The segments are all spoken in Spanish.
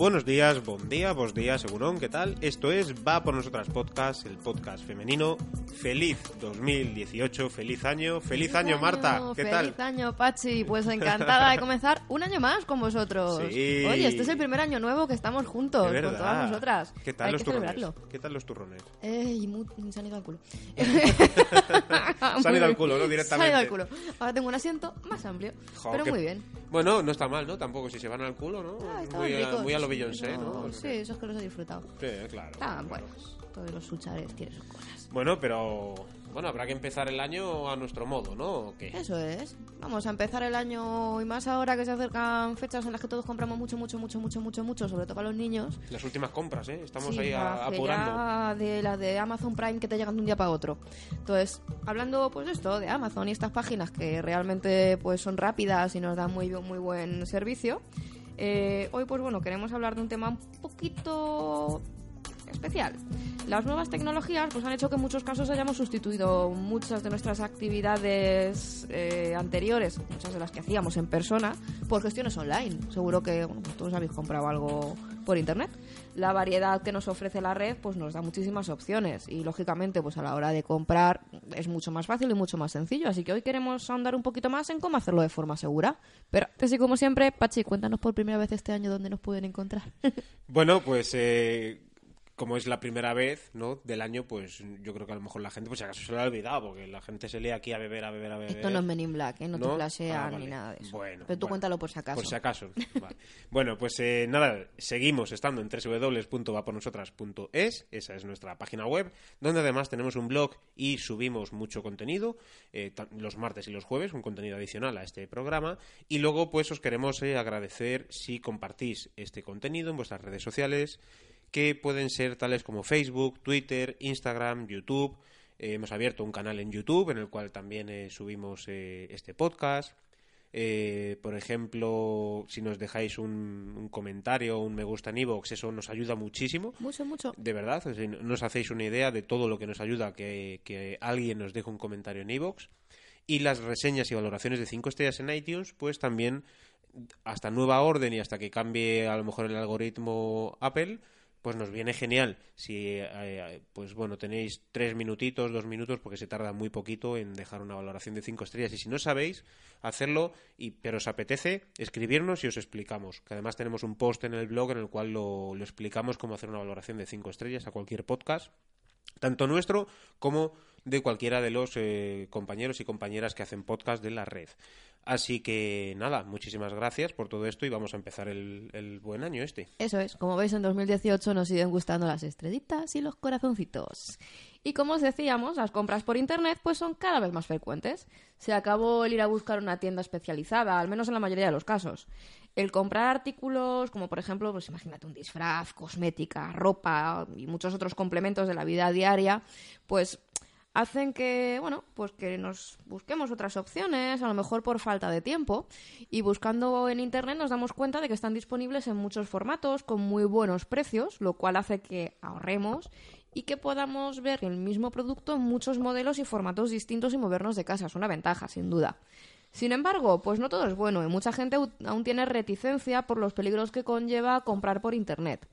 Buenos días, buen día, vos días, segurón, ¿qué tal? Esto es Va por Nosotras Podcast, el podcast femenino. Feliz 2018, feliz año, feliz, año, Marta, ¿qué feliz tal? Feliz año, Pachi, pues encantada de comenzar un año más con vosotros. Sí. Oye, este es el primer año nuevo que estamos juntos, con todas nosotras. ¿Qué tal Hay los que turrones? celebrarlo. ¿Qué tal los turrones? Ey, mu- se han ido al culo. Se han ido al culo, ¿no? Directamente. han ido al culo. Ahora tengo un asiento más amplio, Jo, pero muy bien. Bueno, no está mal, ¿no? Tampoco si se van al culo, ¿no? Ah, muy, a, ricos. muy a lo Beyoncé, ¿no? Sí, eso es que los he disfrutado. Sí, claro. Estaban Todos los suchares tienen sus cosas. Bueno, pero bueno, habrá que empezar el año a nuestro modo, ¿no? ¿O qué? Eso es. Vamos a empezar el año y más ahora que se acercan fechas en las que todos compramos mucho, mucho, mucho, mucho, mucho, mucho, sobre todo para los niños. Las últimas compras, ¿eh? Estamos Sí, ahí a- apurando. ya de las de Amazon Prime que te llegan de un día para otro. Entonces, hablando pues de esto, de Amazon y estas páginas que realmente pues son rápidas y nos dan muy, muy buen servicio, eh, hoy pues bueno, queremos hablar de un tema un poquito especial. Las nuevas tecnologías pues han hecho que en muchos casos hayamos sustituido muchas de nuestras actividades eh, anteriores, muchas de las que hacíamos en persona, por gestiones online. Seguro que pues todos habéis comprado algo por internet. La variedad que nos ofrece la red pues nos da muchísimas opciones y lógicamente pues a la hora de comprar es mucho más fácil y mucho más sencillo. Así que hoy queremos ahondar un poquito más en cómo hacerlo de forma segura. Pero así como siempre, Pachi, cuéntanos por primera vez este año dónde nos pueden encontrar. Bueno, pues eh, como es la primera vez, ¿no? Del año, pues yo creo que a lo mejor la gente, pues si acaso se lo ha olvidado, porque la gente se lee aquí a beber, a beber, a beber. Esto no es Men in Black, ¿eh? no, te flashean Ah, vale. ni nada de eso. Bueno, Pero tú bueno. cuéntalo por si acaso. Por si acaso. Vale. Bueno, pues eh, nada, seguimos estando en www.vapornosotras.es, esa es nuestra página web, donde además tenemos un blog y subimos mucho contenido, eh, los martes y los jueves, un contenido adicional a este programa. Y luego, pues os queremos eh, agradecer si compartís este contenido en vuestras redes sociales, que pueden ser tales como Facebook, Twitter, Instagram, YouTube. Eh, hemos abierto un canal en YouTube en el cual también eh, subimos eh, este podcast. Eh, por ejemplo, si nos dejáis un, un comentario o un me gusta en iVoox, eso nos ayuda muchísimo. Mucho, mucho. De verdad, o sea, no os hacéis una idea de todo lo que nos ayuda que, que alguien nos deje un comentario en iVoox. Y las reseñas y valoraciones de 5 estrellas en iTunes, pues también hasta nueva orden y hasta que cambie a lo mejor el algoritmo Apple, pues nos viene genial. Si, eh, pues bueno, tenéis tres minutitos, dos minutos, porque se tarda muy poquito en dejar una valoración de cinco estrellas. Y si no sabéis hacerlo, y, pero os apetece, escribirnos y os explicamos. Que además tenemos un post en el blog en el cual lo, lo explicamos cómo hacer una valoración de cinco estrellas a cualquier podcast tanto nuestro como de cualquiera de los eh, compañeros y compañeras que hacen podcast de la red. Así que nada, muchísimas gracias por todo esto y vamos a empezar el, el buen año este. Eso es, como veis en 2018 nos siguen gustando las estrellitas y los corazoncitos. Y como os decíamos, las compras por internet pues son cada vez más frecuentes. Se acabó el ir a buscar una tienda especializada, al menos en la mayoría de los casos. El comprar artículos como por ejemplo, pues imagínate un disfraz, cosmética, ropa y muchos otros complementos de la vida diaria, pues hacen que, bueno, pues que nos busquemos otras opciones, a lo mejor por falta de tiempo, y buscando en internet nos damos cuenta de que están disponibles en muchos formatos con muy buenos precios, lo cual hace que ahorremos y que podamos ver el mismo producto en muchos modelos y formatos distintos y movernos de casa. Es una ventaja, sin duda. Sin embargo, pues no todo es bueno y mucha gente aún tiene reticencia por los peligros que conlleva comprar por internet.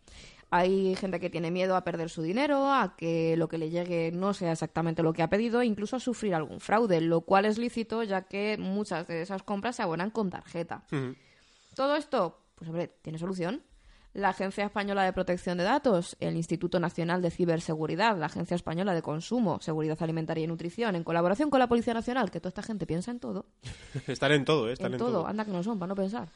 Hay gente que tiene miedo a perder su dinero, a que lo que le llegue no sea exactamente lo que ha pedido, e incluso a sufrir algún fraude, lo cual es lícito ya que muchas de esas compras se abonan con tarjeta. Todo esto, pues hombre, tiene solución. La Agencia Española de Protección de Datos, el Instituto Nacional de Ciberseguridad, la Agencia Española de Consumo, Seguridad Alimentaria y Nutrición, en colaboración con la Policía Nacional, que toda esta gente piensa en todo, Están en todo, ¿eh? Están en, en, todo, anda que no son, para no pensar.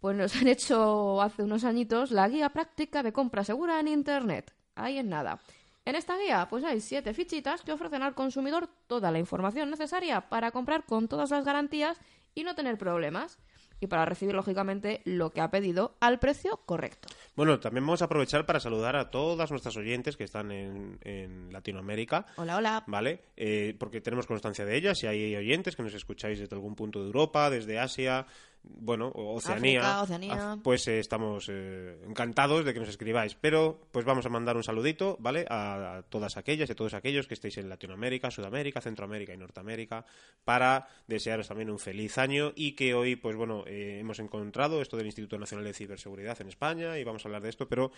Pues nos han hecho hace unos añitos la guía práctica de compra segura en Internet. Ahí en nada. En esta guía, pues hay siete fichitas que ofrecen al consumidor toda la información necesaria para comprar con todas las garantías y no tener problemas y para recibir, lógicamente, lo que ha pedido al precio correcto. Bueno, también vamos a aprovechar para saludar a todas nuestras oyentes que están en, en Latinoamérica. Hola, hola. ¿Vale? Eh, porque tenemos constancia de ellas. Si hay oyentes que nos escucháis desde algún punto de Europa, desde Asia, bueno, Oceanía, África, Oceanía. ah, pues eh, estamos eh, encantados de que nos escribáis. Pero pues vamos a mandar un saludito, ¿vale? A, a todas aquellas y a todos aquellos que estéis en Latinoamérica, Sudamérica, Centroamérica y Norteamérica para desearos también un feliz año y que hoy, pues bueno, eh, hemos encontrado esto del Instituto Nacional de Ciberseguridad en España y vamos a hablar de esto, pero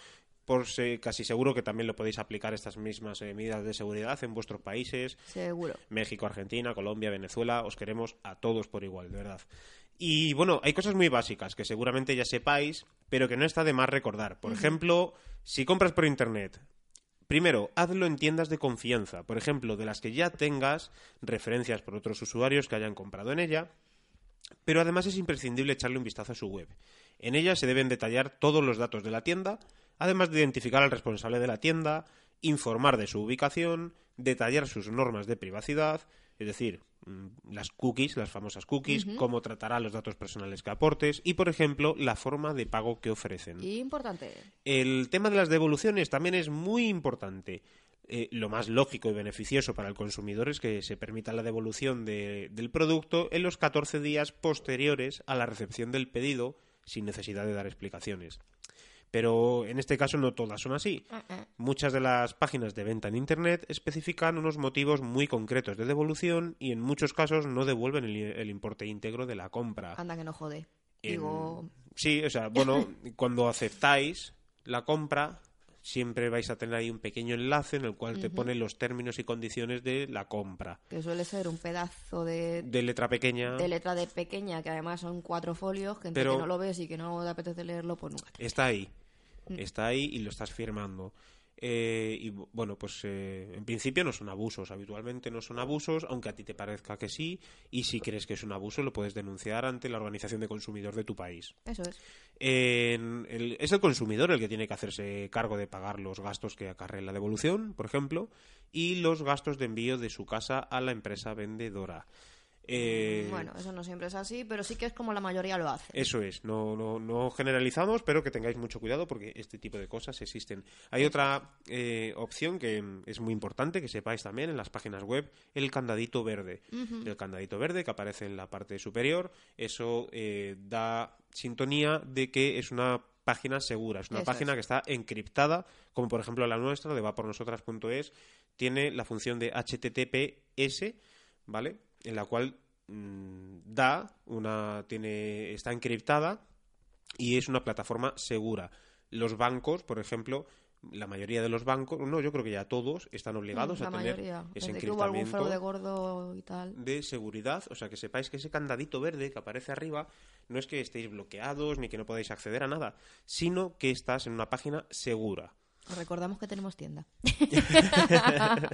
por casi seguro que también lo podéis aplicar estas mismas medidas de seguridad en vuestros países, Seguro. México, Argentina, Colombia, Venezuela, os queremos a todos por igual, de verdad. Y bueno, hay cosas muy básicas que seguramente ya sepáis, pero que no está de más recordar. Por ejemplo, si compras por internet, primero, hazlo en tiendas de confianza, por ejemplo, de las que ya tengas referencias por otros usuarios que hayan comprado en ella, pero además es imprescindible echarle un vistazo a su web. En ella se deben detallar todos los datos de la tienda, además de identificar al responsable de la tienda, informar de su ubicación, detallar sus normas de privacidad, es decir, las cookies, las famosas cookies, cómo tratará los datos personales que aportes y, por ejemplo, la forma de pago que ofrecen. Importante. El tema de las devoluciones también es muy importante. Eh, lo más lógico y beneficioso para el consumidor es que se permita la devolución de- del producto en los 14 días posteriores a la recepción del pedido sin necesidad de dar explicaciones. Pero en este caso no todas son así. Muchas de las páginas de venta en Internet especifican unos motivos muy concretos de devolución y en muchos casos no devuelven el, el importe íntegro de la compra. Anda que no jode. En- Digo, Sí, o sea, bueno, cuando aceptáis la compra, siempre vais a tener ahí un pequeño enlace en el cual te pone los términos y condiciones de la compra. que suele ser un pedazo de, De letra pequeña, de letra de pequeña, que además son cuatro folios, que Pero- que no lo ves y que no te apetece leerlo, pues nunca te... está ahí. Está ahí y lo estás firmando. Eh, y bu- bueno, pues eh, en principio no son abusos, habitualmente no son abusos, aunque a ti te parezca que sí, y si crees que es un abuso lo puedes denunciar ante la organización de consumidor de tu país. Eso es. El- es el consumidor el que tiene que hacerse cargo de pagar los gastos que acarrea la devolución, por ejemplo, y los gastos de envío de su casa a la empresa vendedora. Eh, Bueno, eso no siempre es así, pero sí que es como la mayoría lo hace. eso es, no, no, no generalizamos, pero que tengáis mucho cuidado porque este tipo de cosas existen. Hay otra eh, opción que es muy importante que sepáis también en las páginas web, el candadito verde. El candadito verde que aparece en la parte superior, eso eh, da sintonía de que es una página segura, es una Eso página es. que está encriptada, como por ejemplo la nuestra de vapornosotras.es, tiene la función de HTTPS, ¿vale? En la cual mm, da una tiene está encriptada y es una plataforma segura. Los bancos, por ejemplo, la mayoría de los bancos, no, yo creo que ya todos están obligados la a tener mayoría. ese Desde algún encriptamiento gordo y tal. de seguridad, o sea, que sepáis que ese candadito verde que aparece arriba no es que estéis bloqueados ni que no podáis acceder a nada, sino que estás en una página segura. Os recordamos que tenemos tienda.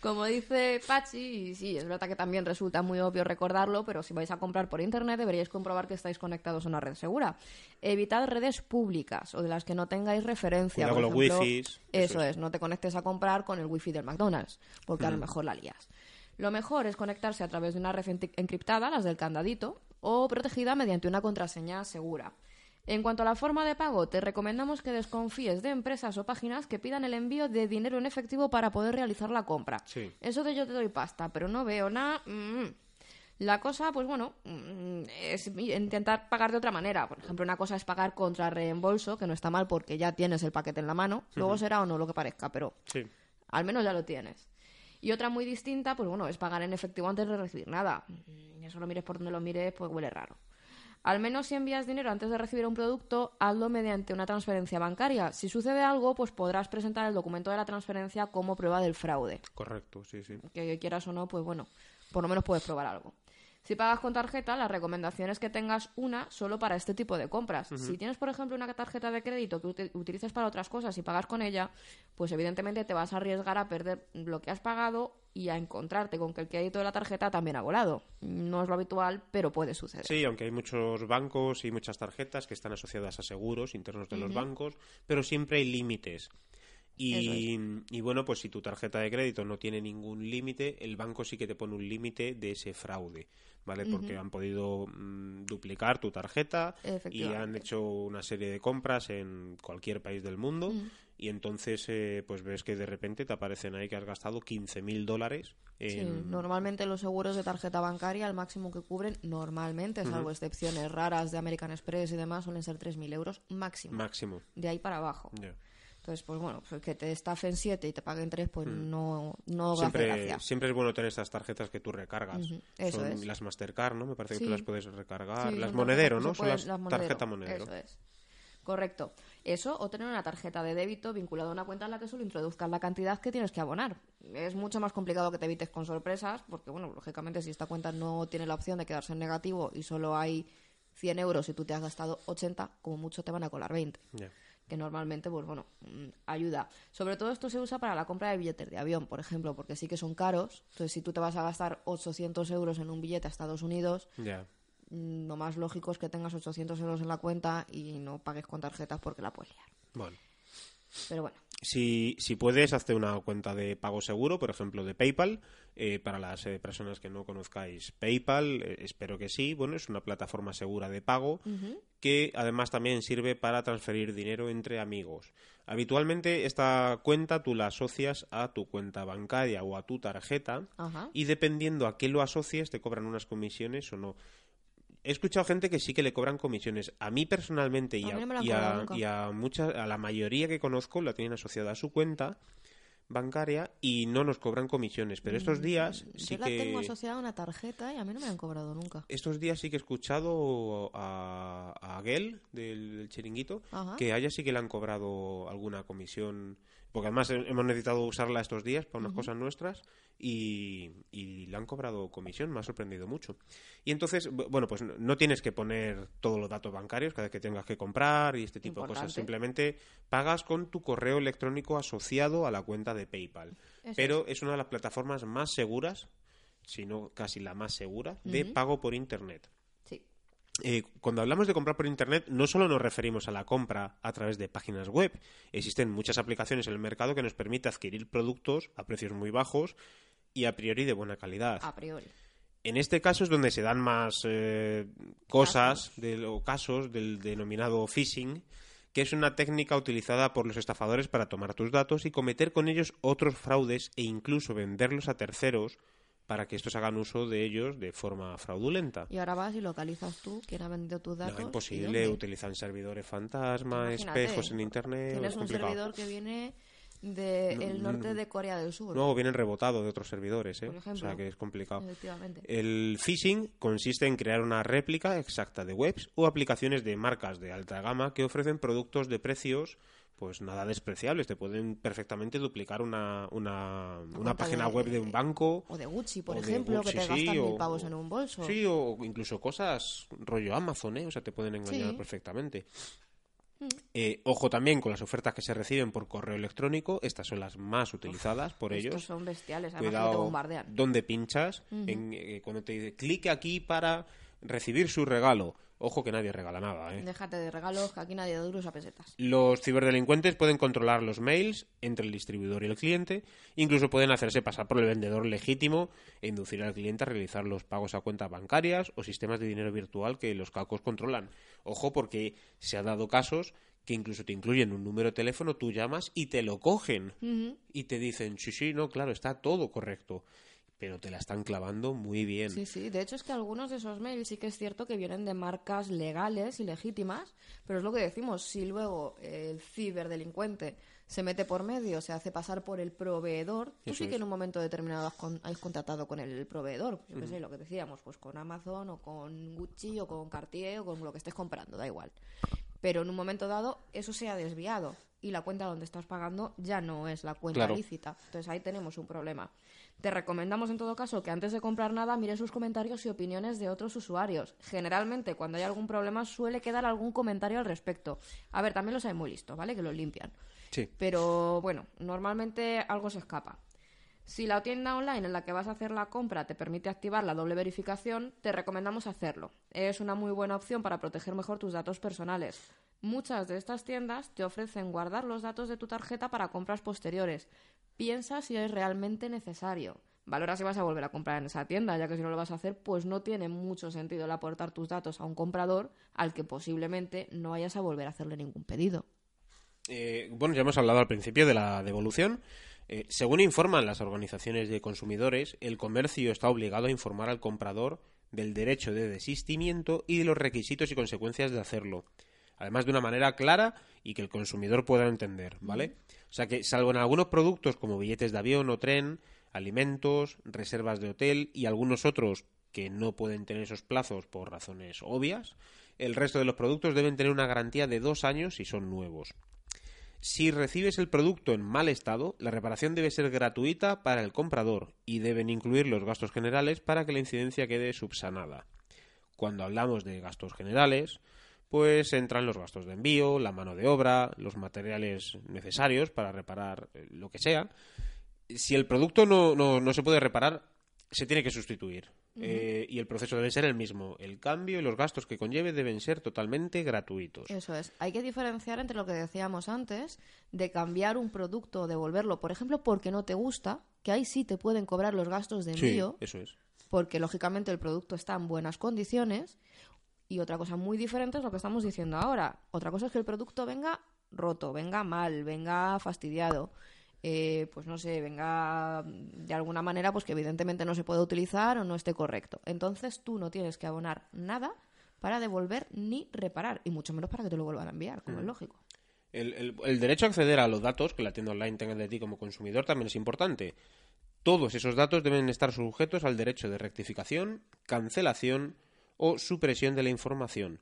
Como dice Pachi, y sí, es verdad que también resulta muy obvio recordarlo, pero si vais a comprar por internet deberíais comprobar que estáis conectados a una red segura. Evitad redes públicas o de las que no tengáis referencia. Por con los ejemplo, wifis, eso Eso es. es, no te conectes a comprar con el wifi del McDonald's, porque a Mm. lo mejor la lías. Lo mejor es conectarse a través de una red encriptada, las del candadito, o protegida mediante una contraseña segura. En cuanto a la forma de pago, te recomendamos que desconfíes de empresas o páginas que pidan el envío de dinero en efectivo para poder realizar la compra. Sí. Eso de yo te doy pasta, pero no veo nada. mm. La cosa, pues bueno, mm, es intentar pagar de otra manera. Por ejemplo, una cosa es pagar contra reembolso, que no está mal porque ya tienes el paquete en la mano. Luego será o no lo que parezca, pero Sí. al menos ya lo tienes. Y otra muy distinta, pues bueno, es pagar en efectivo antes de recibir nada. Mm, Eso lo mires por donde lo mires, pues huele raro. Al menos si envías dinero antes de recibir un producto, hazlo mediante una transferencia bancaria. Si sucede algo, pues podrás presentar el documento de la transferencia como prueba del fraude. Correcto, sí, sí. Que quieras o no, pues bueno, por lo menos puedes probar algo. Si pagas con tarjeta, la recomendación es que tengas una solo para este tipo de compras. Si tienes, por ejemplo, una tarjeta de crédito que uti- utilices para otras cosas y pagas con ella, pues evidentemente te vas a arriesgar a perder lo que has pagado y a encontrarte con que el crédito de la tarjeta también ha volado. No es lo habitual, pero puede suceder. Sí, aunque hay muchos bancos y muchas tarjetas que están asociadas a seguros internos de los bancos, pero siempre hay límites. Y, y bueno, pues si tu tarjeta de crédito no tiene ningún límite, el banco sí que te pone un límite de ese fraude, ¿vale? Porque han podido mm, duplicar tu tarjeta y han hecho una serie de compras en cualquier país del mundo y entonces eh, pues ves que de repente te aparecen ahí que has gastado 15.000 dólares Sí, en... normalmente los seguros de tarjeta bancaria, el máximo que cubren, normalmente, salvo excepciones raras de American Express y demás, suelen ser 3.000 euros máximo. máximo. de ahí para abajo. Entonces, pues bueno, pues que te estafen 7 y te paguen 3, pues no, no hace Siempre, gracia. siempre es bueno tener estas tarjetas que tú recargas. Eso Son es. las Mastercard, ¿no? Me parece que tú las puedes recargar. Sí, las Monedero, ¿no? Son las tarjeta Monedero. Eso es. Correcto. Eso o tener una tarjeta de débito vinculada a una cuenta en la que solo introduzcas la cantidad que tienes que abonar. Es mucho más complicado que te evites con sorpresas, porque, bueno, lógicamente si esta cuenta no tiene la opción de quedarse en negativo y solo hay 100 euros y tú te has gastado 80, como mucho te van a colar 20 Ya. Que normalmente, pues bueno, mm, ayuda. Sobre todo esto se usa para la compra de billetes de avión, por ejemplo, porque sí que son caros. Entonces, si tú te vas a gastar 800 euros en un billete a Estados Unidos, mm, lo más lógico es que tengas 800 euros en la cuenta y no pagues con tarjetas porque la puedes liar. Bueno. Pero bueno, Si, si puedes, hazte una cuenta de pago seguro, por ejemplo, de PayPal. Eh, para las eh, personas que no conozcáis PayPal, eh, espero que sí. Bueno, es una plataforma segura de pago que además también sirve para transferir dinero entre amigos. Habitualmente esta cuenta tú la asocias a tu cuenta bancaria o a tu tarjeta Ajá. y dependiendo a qué lo asocies te cobran unas comisiones o no. He escuchado gente que sí que le cobran comisiones. A mí personalmente y A no y a mucha- a la mayoría que conozco la tienen asociada a su cuenta bancaria y no nos cobran comisiones. Pero estos días sí Mm, yo la que tengo asociada a una tarjeta y a mí no me la han cobrado nunca. estos días sí que he escuchado a, a Gel del, del chiringuito Ajá. que a ella sí que le han cobrado alguna comisión porque además he- hemos necesitado usarla estos días para unas cosas nuestras y, y le han cobrado comisión, me ha sorprendido mucho. Y entonces, bu- bueno, pues no, tienes que poner todos los datos bancarios cada vez que tengas que comprar y este tipo de cosas. Simplemente pagas con tu correo electrónico asociado a la cuenta de PayPal. Eso Pero es. una de las plataformas más seguras, si no casi la más segura, de pago por Internet. Eh, cuando hablamos de comprar por Internet, no solo nos referimos a la compra a través de páginas web. Existen muchas aplicaciones en el mercado que nos permiten adquirir productos a precios muy bajos y a priori de buena calidad. A priori. En este caso es donde se dan más eh, cosas o casos del denominado phishing, que es una técnica utilizada por los estafadores para tomar tus datos y cometer con ellos otros fraudes e incluso venderlos a terceros para que estos hagan uso de ellos de forma fraudulenta. Y ahora vas y localizas tú quién ha vendido tus datos. No, imposible, utilizan servidores fantasma, Imagínate, espejos en internet, Tienes es un servidor que viene del norte de Corea del Sur. No, vienen rebotados de otros servidores, ¿eh? Por o ejemplo. sea que es complicado. El phishing consiste en crear una réplica exacta de webs o aplicaciones de marcas de alta gama que ofrecen productos de precios pues nada despreciables. Te pueden perfectamente duplicar una, una, una página de- web de un banco. O de Gucci, por o de ejemplo, Gucci, que te sí, o- mil pavos en un bolso. Sí, o incluso cosas rollo Amazon, ¿eh? O sea, te pueden engañar Sí. Perfectamente. Eh, ojo también con las ofertas que se reciben por correo electrónico. Estas son las más utilizadas por Estos ellos. son bestiales, además que te Cuidado bombardean. dónde pinchas. en, eh, cuando te dice clique aquí para recibir su regalo. Ojo que nadie regala nada, ¿eh? Déjate de regalos, que aquí nadie da duros a pesetas. Los ciberdelincuentes pueden controlar los mails entre el distribuidor y el cliente, incluso pueden hacerse pasar por el vendedor legítimo e inducir al cliente a realizar los pagos a cuentas bancarias o sistemas de dinero virtual que los cacos controlan. Ojo porque se ha dado casos que incluso te incluyen un número de teléfono, tú llamas y te lo cogen y te dicen, sí, sí, no, claro, está todo correcto, pero te la están clavando muy bien. Sí, sí. De hecho, es que algunos de esos mails sí que es cierto que vienen de marcas legales y legítimas, pero es lo que decimos, si luego el ciberdelincuente se mete por medio, se hace pasar por el proveedor, tú Eso sí que es. en un momento determinado has, con- has contratado con el proveedor, yo qué sé, lo que decíamos, pues con Amazon o con Gucci o con Cartier o con lo que estés comprando, da igual. Pero en un momento dado eso se ha desviado y la cuenta donde estás pagando ya no es la cuenta Claro. lícita. Entonces ahí tenemos un problema. Te recomendamos en todo caso que antes de comprar nada mires sus comentarios y opiniones de otros usuarios. Generalmente cuando hay algún problema suele quedar algún comentario al respecto. A ver, también los hay muy listos, ¿vale? Que los limpian. Sí. Pero bueno, normalmente algo se escapa. Si la tienda online en la que vas a hacer la compra te permite activar la doble verificación, te recomendamos hacerlo. Es una muy buena opción para proteger mejor tus datos personales. Muchas de estas tiendas te ofrecen guardar los datos de tu tarjeta para compras posteriores. Piensa si es realmente necesario. Valora si vas a volver a comprar en esa tienda, ya que si no lo vas a hacer, pues no tiene mucho sentido el aportar tus datos a un comprador al que posiblemente no vayas a volver a hacerle ningún pedido. Eh, bueno, ya hemos hablado al principio de la devolución. Eh, según informan las organizaciones de consumidores, el comercio está obligado a informar al comprador del derecho de desistimiento y de los requisitos y consecuencias de hacerlo. Además, de una manera clara y que el consumidor pueda entender, ¿vale? O sea que, salvo en algunos productos como billetes de avión o tren, alimentos, reservas de hotel y algunos otros que no pueden tener esos plazos por razones obvias, el resto de los productos deben tener una garantía de dos años si son nuevos. Si recibes el producto en mal estado, la reparación debe ser gratuita para el comprador y deben incluir los gastos generales para que la incidencia quede subsanada. Cuando hablamos de gastos generales, pues entran los gastos de envío, la mano de obra, los materiales necesarios para reparar eh, lo que sea, si el producto no, no, no se puede reparar, se tiene que sustituir. Eh, y el proceso debe ser el mismo. El cambio y los gastos que conlleve deben ser totalmente gratuitos. Eso es. Hay que diferenciar entre lo que decíamos antes de cambiar un producto o devolverlo, por ejemplo, porque no te gusta, que ahí sí te pueden cobrar los gastos de Sí, envío, eso es. porque lógicamente el producto está en buenas condiciones. Y otra cosa muy diferente es lo que estamos diciendo ahora. Otra cosa es que el producto venga roto, venga mal, venga fastidiado. Eh, pues no sé, venga de alguna manera, pues que evidentemente no se puede utilizar o no esté correcto. Entonces tú no tienes que abonar nada para devolver ni reparar, y mucho menos para que te lo vuelvan a enviar, como es lógico. El, el- el derecho a acceder a los datos que la tienda online tenga de ti como consumidor también es importante. Todos esos datos deben estar sujetos al derecho de rectificación, cancelación o supresión de la información.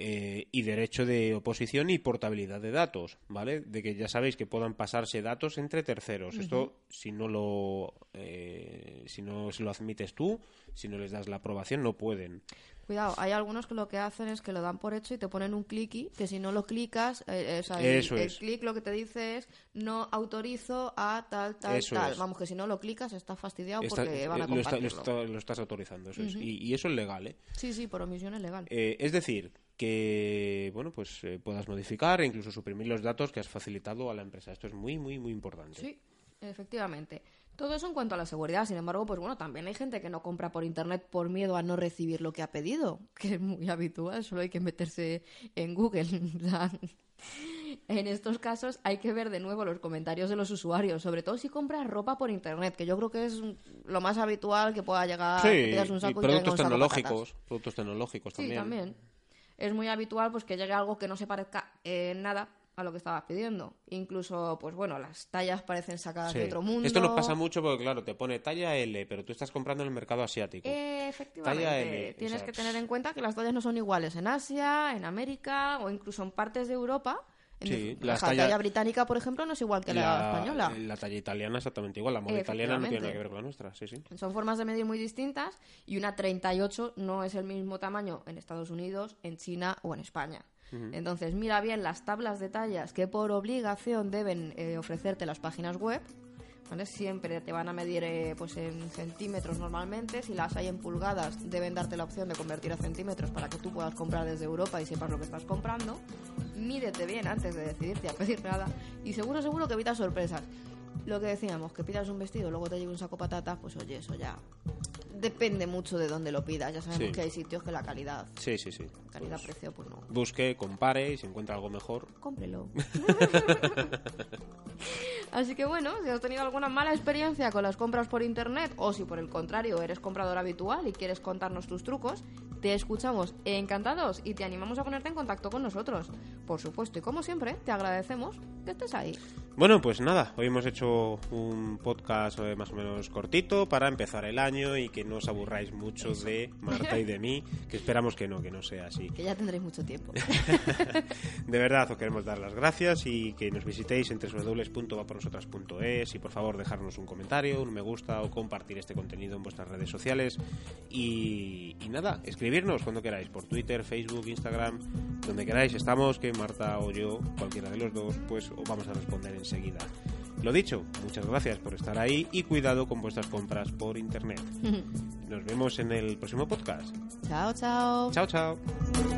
Eh, y derecho de oposición y portabilidad de datos, ¿vale? De que ya sabéis que puedan pasarse datos entre terceros. Esto, si no lo, eh, si no se lo admites tú, si no les das la aprobación, no pueden. Cuidado, hay algunos que lo que hacen es que lo dan por hecho y te ponen un clicky, que si no lo clicas, eh, eh, o sea, el, Eso el es. clic lo que te dice es no autorizo a tal, tal, Eso tal. es. Vamos, que si no lo clicas estás fastidiado Está- porque van a lo, está- lo compartirlo. está- lo estás autorizando, eso es. Y, y eso es legal, ¿eh? Sí, sí, por omisión es legal. Es decir, que bueno, pues eh, puedas modificar e incluso suprimir los datos que has facilitado a la empresa. Esto es muy, muy, muy importante. Sí, efectivamente. Todo eso en cuanto a la seguridad. Sin embargo, pues bueno, también hay gente que no compra por internet por miedo a no recibir lo que ha pedido, que es muy habitual. Solo hay que meterse en Google. En estos casos hay que ver de nuevo los comentarios de los usuarios, sobre todo si compras ropa por internet, que yo creo que es lo más habitual que pueda llegar. Sí, que un y saco y productos tecnológicos, productos tecnológicos Sí, también. Es muy habitual pues que llegue algo que no se parezca en nada a lo que estabas pidiendo. Incluso, pues bueno, las tallas parecen sacadas Sí. de otro mundo. Esto nos pasa mucho porque, claro, te pone talla L, pero tú estás comprando en el mercado asiático. Eh, efectivamente. Talla L, Tienes o sea, que tener en cuenta que las tallas no son iguales en Asia, en América o incluso en partes de Europa. Sí, la talla- talla británica, por ejemplo, no es igual que la, española. La talla italiana exactamente igual. La moda italiana no tiene nada que ver con la nuestra. Sí, sí. Son formas de medir muy distintas y una 38 no es el mismo tamaño en Estados Unidos, en China o en España. Entonces, mira bien las tablas de tallas que por obligación deben eh, ofrecerte las páginas web. ¿vale? Siempre te van a medir eh, pues en centímetros normalmente. Si las hay en pulgadas, deben darte la opción de convertir a centímetros para que tú puedas comprar desde Europa y sepas lo que estás comprando. Mídete bien antes de decidirte a pedir nada y seguro, seguro que evitas sorpresas. Lo que decíamos, que pidas un vestido, luego te lleve un saco de patatas, pues oye, eso ya depende mucho de dónde lo pidas. Ya sabemos Sí. que hay sitios que la calidad, Sí, sí, sí. calidad-precio, pues no. Busque, compare y si encuentra algo mejor. Cómprelo. Así que bueno, si has tenido alguna mala experiencia con las compras por internet o si por el contrario eres comprador habitual y quieres contarnos tus trucos, te escuchamos encantados y te animamos a ponerte en contacto con nosotros. Por supuesto, y como siempre, te agradecemos que estés ahí. Bueno, pues nada, hoy hemos hecho un podcast eh, más o menos cortito para empezar el año y que no os aburráis mucho de Marta y de mí, que esperamos que no, que no sea así. Que ya tendréis mucho tiempo. De verdad, os queremos dar las gracias y que nos visitéis en www.vapornosotras.es y por favor dejarnos un comentario, un me gusta o compartir este contenido en vuestras redes sociales y, y nada, escribirnos cuando queráis por Twitter, Facebook, Instagram, donde queráis estamos, que Marta o yo, cualquiera de los dos, pues os vamos a responder enseguida. Lo dicho, muchas gracias por estar ahí y cuidado con vuestras compras por internet. Nos vemos en el próximo podcast. chao, chao. Chao, chao.